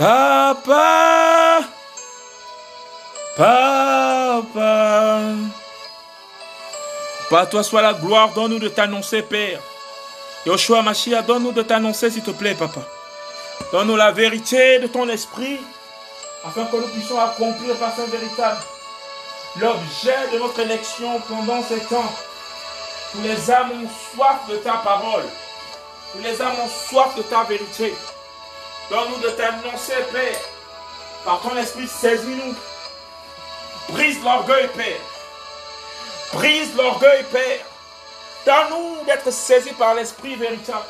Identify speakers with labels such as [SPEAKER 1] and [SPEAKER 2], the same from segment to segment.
[SPEAKER 1] Papa, Papa, Par toi soit la gloire, donne-nous de t'annoncer, Père. Yoshua Mashiach, donne-nous de t'annoncer, s'il te plaît, Papa. Donne-nous la vérité de ton esprit, afin que nous puissions accomplir par son véritable l'objet de notre élection pendant ces temps. Tous les âmes ont soif de ta parole. Tous les âmes ont soif de ta vérité. Donne-nous de t'annoncer, Père. Par ton esprit, saisis-nous. Brise l'orgueil, Père. Brise l'orgueil, Père. Donne-nous d'être saisis par l'esprit véritable.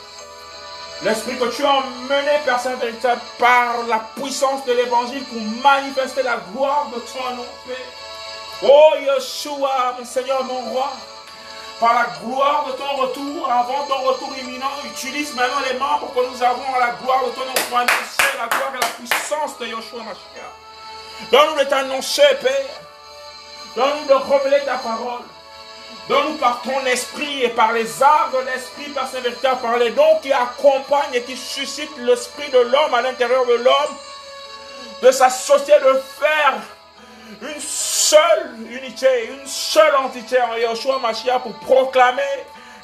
[SPEAKER 1] L'esprit que tu as emmené, Père Saint véritable, par la puissance de l'évangile pour manifester la gloire de ton nom, Père. Oh Yeshua, mon Seigneur, mon roi, par la gloire de ton retour, avant ton retour imminent, utilise maintenant les membres que nous avons à la gloire de ton nom pour la gloire et la puissance de Yeshua Mashiach. Donne-nous de t'annoncer, Père. Donne-nous de révéler ta parole. Donne-nous par ton esprit et par les arts de l'esprit, par ces véritable, par les dons qui accompagnent et qui suscitent l'esprit de l'homme à l'intérieur de l'homme, de s'associer, de faire une seule unité, une seule entité en Yeshua Mashiach pour proclamer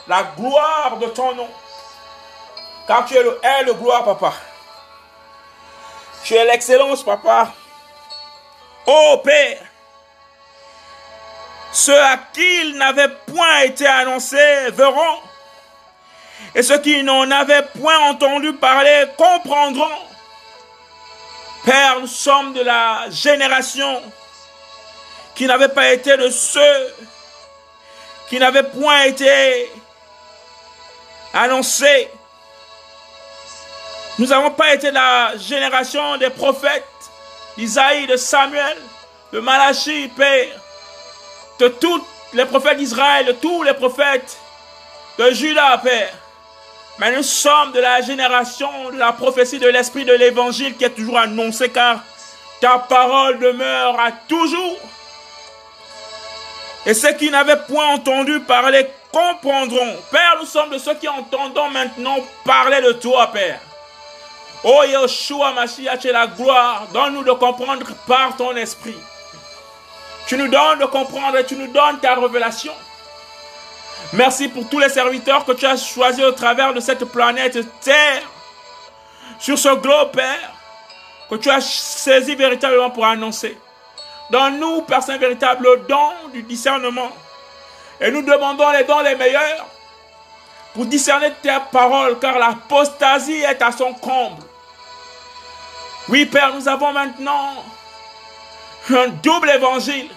[SPEAKER 1] la gloire de ton nom. Car tu es le le gloire, papa. Tu es l'excellence, papa. Ô Père, ceux à qui il n'avait point été annoncé verront, et ceux qui n'en avaient point entendu parler comprendront. Père, nous sommes de la génération qui n'avait pas été de ceux qui n'avaient point été annoncés. Nous n'avons pas été la génération des prophètes, d'Isaïe, de Samuel, de Malachie, Père, de tous les prophètes d'Israël, de tous les prophètes de Judas, Père. Mais nous sommes de la génération de la prophétie de l'esprit de l'évangile qui est toujours annoncée car ta parole demeure à toujours. Et ceux qui n'avaient point entendu parler comprendront. Père, nous sommes de ceux qui entendons maintenant parler de toi, Père. Oh Yeshua Mashiach, es la gloire. Donne-nous de comprendre par ton esprit. Tu nous donnes de comprendre et tu nous donnes ta révélation. Merci pour tous les serviteurs que tu as choisis au travers de cette planète Terre. Sur ce globe, Père, que tu as saisi véritablement pour annoncer. Donne-nous, Père Saint véritable, le don du discernement. Et nous demandons les dons les meilleurs pour discerner tes paroles, car l'apostasie est à son comble. Oui, Père, nous avons maintenant un double évangile.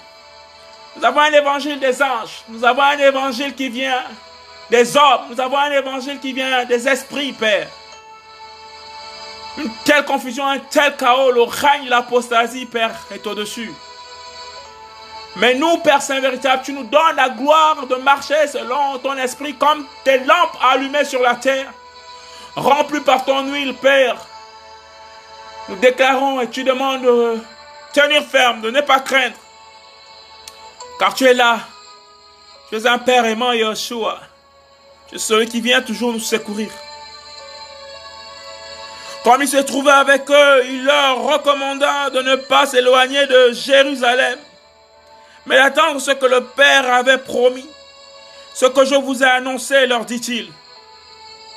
[SPEAKER 1] Nous avons un évangile des anges. Nous avons un évangile qui vient des hommes. Nous avons un évangile qui vient des esprits, Père. Une telle confusion, un tel chaos, le règne l'apostasie, Père, est au-dessus. Mais nous, Père Saint véritable, tu nous donnes la gloire de marcher selon ton esprit comme tes lampes allumées sur la terre, remplies par ton huile, Père. Nous déclarons et tu demandes de tenir ferme, de ne pas craindre. Car tu es là. Tu es un Père aimant, Yeshua. Tu es celui qui vient toujours nous secourir. Comme il se trouvait avec eux, il leur recommanda de ne pas s'éloigner de Jérusalem, mais d'attendre ce que le Père avait promis. Ce que je vous ai annoncé, leur dit-il.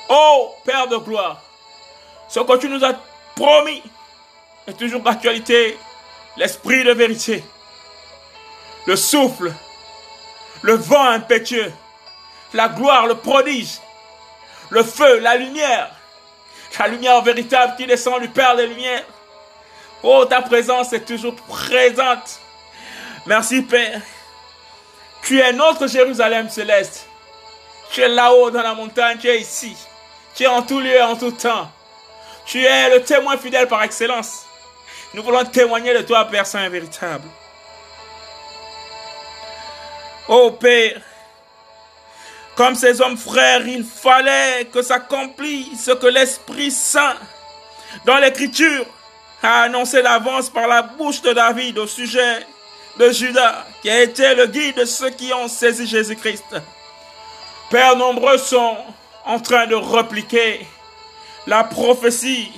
[SPEAKER 1] Ô Père de gloire, ce que tu nous as promis est toujours d'actualité, l'esprit de vérité, le souffle, le vent impétueux, la gloire, le prodige, le feu, la lumière, la lumière véritable qui descend du Père des Lumières. Oh, ta présence est toujours présente. Merci Père. Tu es notre Jérusalem céleste. Tu es là-haut dans la montagne, tu es ici. Tu es en tout lieu, en tout temps. Tu es le témoin fidèle par excellence. Nous voulons témoigner de toi, Père Saint véritable. Oh Père, comme ces hommes frères, il fallait que s'accomplisse ce que l'Esprit Saint, dans l'Écriture, a annoncé d'avance par la bouche de David au sujet de Judas, qui a été le guide de ceux qui ont saisi Jésus-Christ. Père, nombreux sont en train de repliquer la prophétie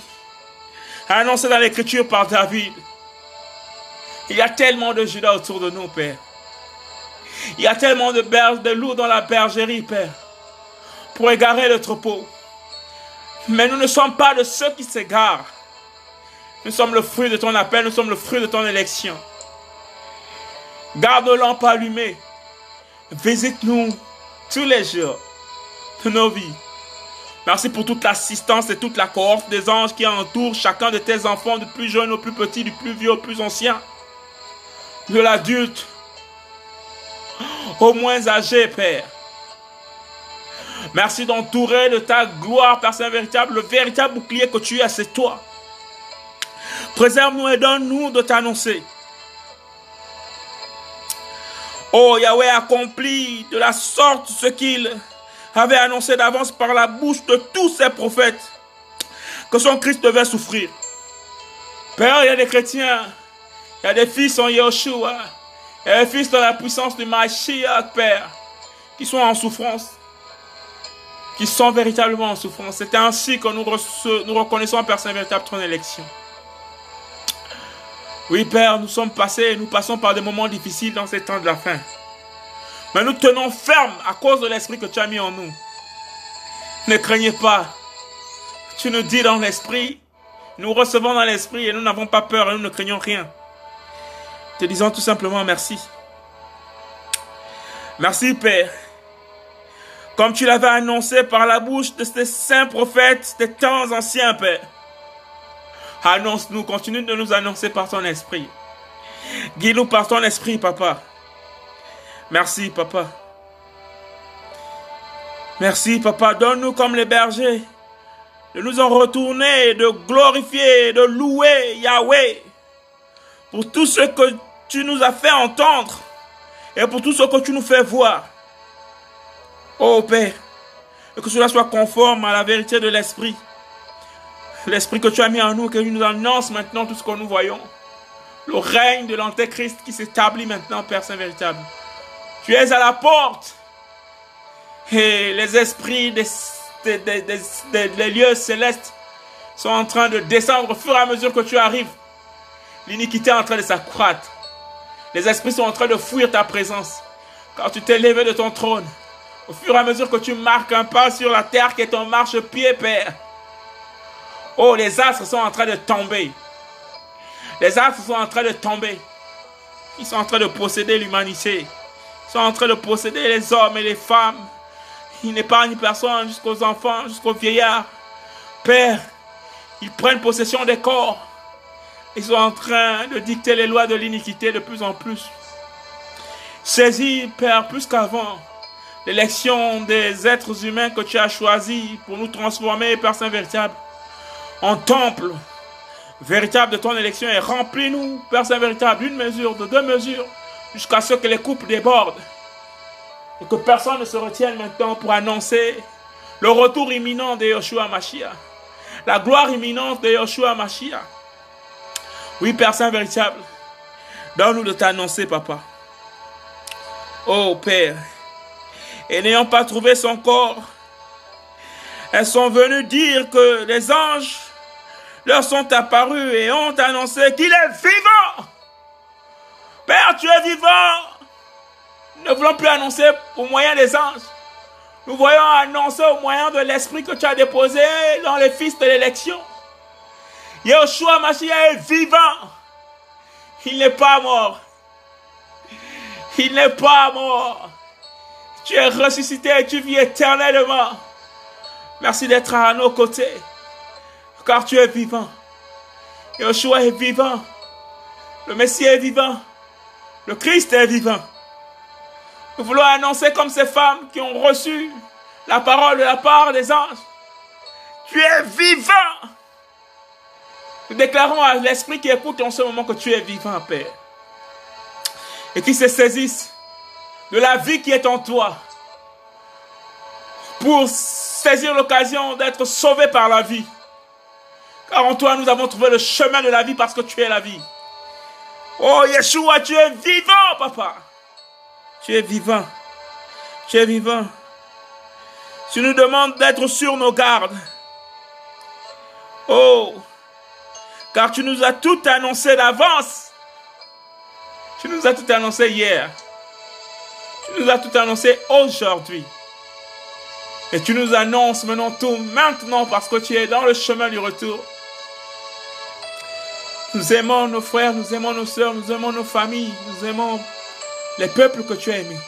[SPEAKER 1] annoncé dans l'écriture par David. Il y a tellement de Judas autour de nous, Père. Il y a tellement de, berges, de loups dans la bergerie, Père, pour égarer le troupeau. Mais nous ne sommes pas de ceux qui s'égarent. Nous sommes le fruit de ton appel, nous sommes le fruit de ton élection. Garde nos lampes allumées. Visite-nous tous les jours de nos vies. Merci pour toute l'assistance et toute la cohorte des anges qui entourent chacun de tes enfants, du plus jeune au plus petit, du plus vieux au plus ancien, de l'adulte au moins âgé, Père. Merci d'entourer de ta gloire, Père Saint véritable, le véritable bouclier que tu es, c'est toi. Préserve-nous et donne-nous de t'annoncer. Oh, Yahweh accomplit de la sorte ce qu'il avait annoncé d'avance par la bouche de tous ses prophètes, que son Christ devait souffrir. Père, il y a des chrétiens, il y a des fils en Yeshua, il y a des fils dans la puissance du Mashiach, Père, qui sont en souffrance, qui sont véritablement en souffrance. C'est ainsi que nous, nous reconnaissons, Père Saint véritable, ton élection. Oui, Père, nous sommes passés, nous passons par des moments difficiles dans ces temps de la fin. Mais nous tenons ferme à cause de l'esprit que tu as mis en nous. Ne craignez pas. Tu nous dis dans l'esprit, nous recevons dans l'esprit et nous n'avons pas peur et nous ne craignons rien. Te disons tout simplement merci. Merci, Père. Comme tu l'avais annoncé par la bouche de ces saints prophètes des temps anciens, Père. Annonce-nous, continue de nous annoncer par ton esprit. Guide-nous par ton esprit, papa. Merci, papa. Merci, papa. Donne-nous comme les bergers de nous en retourner, de glorifier, de louer Yahweh pour tout ce que tu nous as fait entendre et pour tout ce que tu nous fais voir. Oh Père, que cela soit conforme à la vérité de l'Esprit. L'esprit que tu as mis en nous, que tu nous annonces maintenant tout ce que nous voyons. Le règne de l'Antéchrist qui s'établit maintenant, Père Saint véritable. Tu es à la porte. Et les esprits des, des, lieux célestes sont en train de descendre au fur et à mesure que tu arrives. L'iniquité est en train de s'accroître. Les esprits sont en train de fuir ta présence. Quand tu t'es levé de ton trône. Au fur et à mesure que tu marques un pas sur la terre qui est ton marche-pied, Père. Oh, les astres sont en train de tomber. Les astres sont en train de tomber. Ils sont en train de posséder l'humanité. Ils sont en train de posséder les hommes et les femmes. Ils n'épargnent personne jusqu'aux enfants, jusqu'aux vieillards. Père, ils prennent possession des corps. Ils sont en train de dicter les lois de l'iniquité de plus en plus. Saisis, Père, plus qu'avant, l'élection des êtres humains que tu as choisis pour nous transformer, Père Saint véritable en temple véritable de ton élection et remplis-nous, Père Saint véritable, d'une mesure, de deux mesures, jusqu'à ce que les coupes débordent et que personne ne se retienne maintenant pour annoncer le retour imminent de Yoshua Mashiach, la gloire imminente de Yoshua Mashiach. Oui, Père Saint véritable, donne-nous de t'annoncer, Papa. Oh Père, et n'ayant pas trouvé son corps, elles sont venues dire que les anges leur sont apparus et ont annoncé qu'il est vivant. Père, tu es vivant. Nous ne voulons plus annoncer au moyen des anges. Nous voyons annoncer au moyen de l'esprit que tu as déposé dans les fils de l'élection. Yeshua Mashiach est vivant. Il n'est pas mort. Il n'est pas mort. Tu es ressuscité et tu vis éternellement. Merci d'être à nos côtés. Car tu es vivant. Yeshua est vivant. Le Messie est vivant. Le Christ est vivant. Nous voulons annoncer comme ces femmes qui ont reçu la parole de la part des anges. Tu es vivant. Nous déclarons à l'esprit qui écoute en ce moment que tu es vivant, Père. Et qui se saisisse de la vie qui est en toi. Pour saisir l'occasion d'être sauvé par la vie. Car en toi, nous avons trouvé le chemin de la vie parce que tu es la vie. Oh Yeshua, tu es vivant, papa. Tu es vivant. Tu es vivant. Tu nous demandes d'être sur nos gardes. Oh, Car tu nous as tout annoncé d'avance. Tu nous as tout annoncé hier. Tu nous as tout annoncé aujourd'hui. Et tu nous annonces maintenant tout maintenant parce que tu es dans le chemin du retour. Nous aimons nos frères, nous aimons nos soeurs, nous aimons nos familles, nous aimons les peuples que tu as aimés.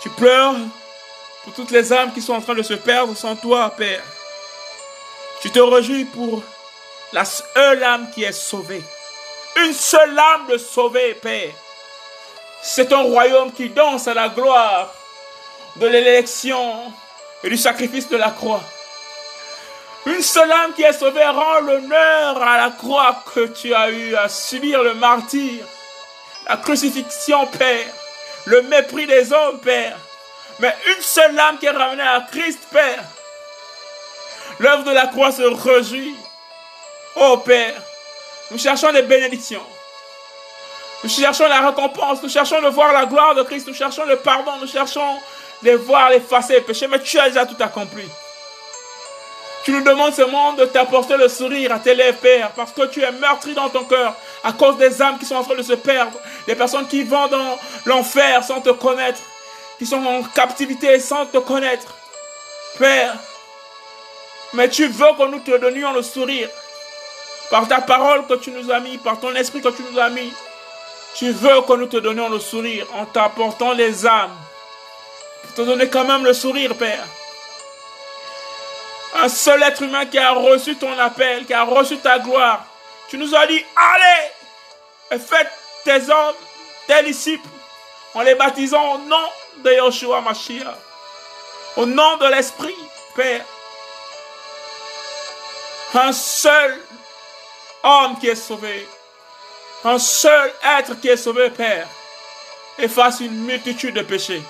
[SPEAKER 1] Tu pleures pour toutes les âmes qui sont en train de se perdre sans toi, Père. Tu te réjouis pour la seule âme qui est sauvée. Une seule âme de sauvée, Père. C'est un royaume qui danse à la gloire de l'élection et du sacrifice de la croix. Une seule âme qui est sauvée rend l'honneur à la croix que tu as eu à subir le martyr, la crucifixion, Père, le mépris des hommes, Père. Mais une seule âme qui est ramenée à Christ, Père. L'œuvre de la croix se réjouit. Oh Père, nous cherchons des bénédictions. Nous cherchons la récompense, nous cherchons de voir la gloire de Christ, nous cherchons le pardon, nous cherchons de voir effacer les péchés, mais tu as déjà tout accompli. Tu nous demandes seulement de t'apporter le sourire à tes lèvres, Père, parce que tu es meurtri dans ton cœur à cause des âmes qui sont en train de se perdre, des personnes qui vont dans l'enfer sans te connaître, qui sont en captivité sans te connaître. Père, mais tu veux que nous te donnions le sourire par ta parole que tu nous as mis, par ton esprit que tu nous as mis. Tu veux que nous te donnions le sourire en t'apportant les âmes. Te donner quand même le sourire, Père. Un seul être humain qui a reçu ton appel, qui a reçu ta gloire. Tu nous as dit, allez et faites tes hommes, tes disciples, en les baptisant au nom de Yoshua Mashiach. Au nom de l'Esprit, Père. Un seul homme qui est sauvé. Un seul être qui est sauvé, Père, efface une multitude de péchés.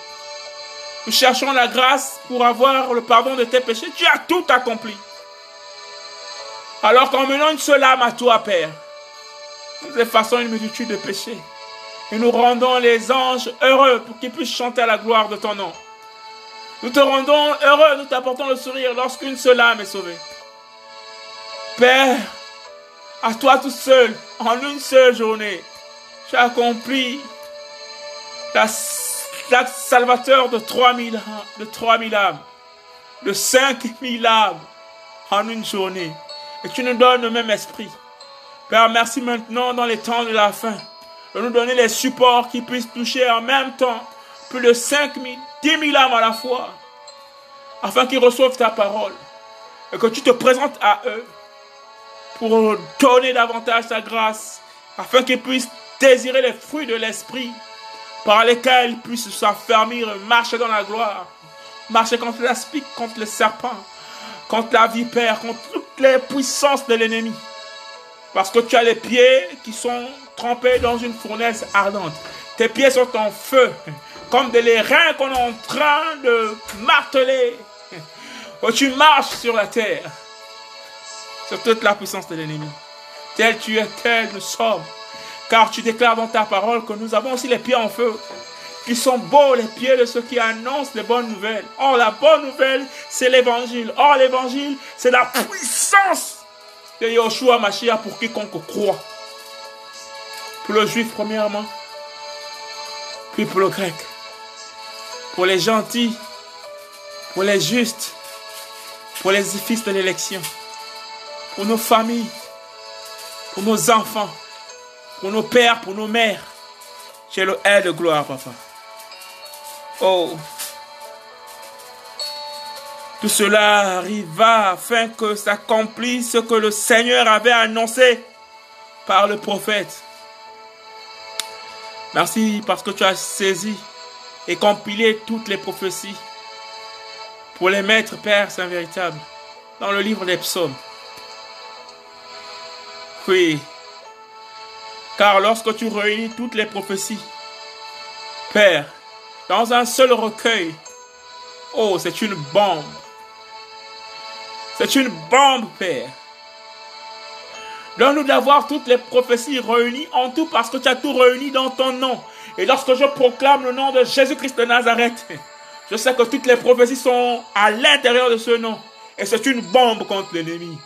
[SPEAKER 1] Nous cherchons la grâce pour avoir le pardon de tes péchés. Tu as tout accompli. Alors qu'en menant une seule âme à toi, Père, nous effaçons une multitude de péchés. Et nous rendons les anges heureux pour qu'ils puissent chanter à la gloire de ton nom. Nous te rendons heureux, nous t'apportons le sourire lorsqu'une seule âme est sauvée. Père, à toi tout seul, en une seule journée, tu as accompli la, salvateur de 3000 de 3000 âmes, de 5000 âmes en une journée. Et tu nous donnes le même esprit. Père, merci maintenant dans les temps de la fin de nous donner les supports qui puissent toucher en même temps plus de 5000, 10 000 âmes à la fois, afin qu'ils reçoivent ta parole et que tu te présentes à eux pour donner davantage ta grâce, afin qu'ils puissent désirer les fruits de l'esprit, par lesquels ils puissent s'affermir, marcher dans la gloire, marcher contre l'aspic, contre le serpent, contre la vipère, contre toutes les puissances de l'ennemi. Parce que tu as les pieds qui sont trempés dans une fournaise ardente. Tes pieds sont en feu, comme des reins qu'on est en train de marteler. Tu marches sur la terre sur toute la puissance de l'ennemi. Tel tu es, tel nous sommes. Car tu déclares dans ta parole que nous avons aussi les pieds en feu. Qui sont beaux les pieds de ceux qui annoncent les bonnes nouvelles. Or, la bonne nouvelle, c'est l'évangile. Or, l'évangile, c'est la puissance de Yoshua Mashiach pour quiconque croit. Pour le juif, premièrement. Puis pour le grec. Pour les gentils. Pour les justes. Pour les fils de l'élection pour nos familles, pour nos enfants, pour nos pères, pour nos mères. J'ai le air de gloire, papa. Oh. Tout cela arriva afin que s'accomplisse ce que le Seigneur avait annoncé par le prophète. Merci parce que tu as saisi et compilé toutes les prophéties pour les mettre, Père Saint véritable, dans le livre des psaumes. Oui. Car lorsque tu réunis toutes les prophéties, Père, dans un seul recueil, oh, c'est une bombe. C'est une bombe, Père. Donne-nous d'avoir toutes les prophéties réunies en tout parce que tu as tout réuni dans ton nom. Et lorsque je proclame le nom de Jésus-Christ de Nazareth, je sais que toutes les prophéties sont à l'intérieur de ce nom. Et c'est une bombe contre l'ennemi.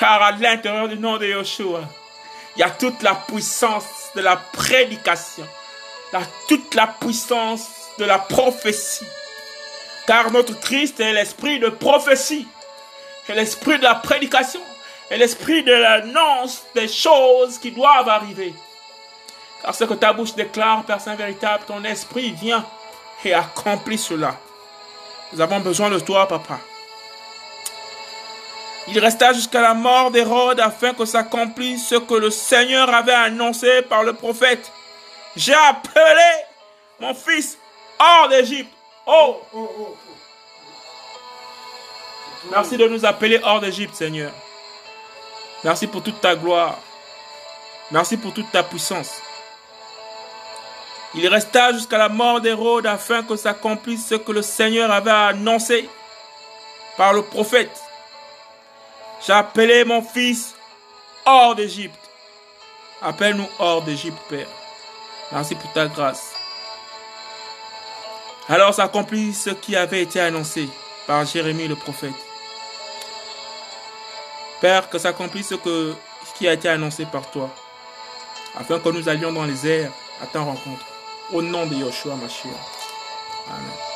[SPEAKER 1] Car à l'intérieur du nom de Yeshua, il y a toute la puissance de la prédication. Il y a toute la puissance de la prophétie. Car notre Christ est l'esprit de prophétie. Et l'esprit de la prédication. Et l'esprit de l'annonce des choses qui doivent arriver. Car ce que ta bouche déclare, Père Saint véritable, ton esprit vient et accomplit cela. Nous avons besoin de toi, Papa. Il resta jusqu'à la mort d'Hérode afin que s'accomplisse ce que le Seigneur avait annoncé par le prophète. J'ai appelé mon fils hors d'Égypte. Oh, oh, oh, Merci de nous appeler hors d'Égypte, Seigneur. Merci pour toute ta gloire. Merci pour toute ta puissance. Il resta jusqu'à la mort d'Hérode afin que s'accomplisse ce que le Seigneur avait annoncé par le prophète. J'ai appelé mon fils hors d'Égypte. Appelle-nous hors d'Égypte, Père. Merci pour ta grâce. Alors s'accomplit ce qui avait été annoncé par Jérémie le prophète. Père, que s'accomplisse ce, qui a été annoncé par toi, afin que nous allions dans les airs à ta rencontre. Au nom de Yoshua Mashiach. Amen.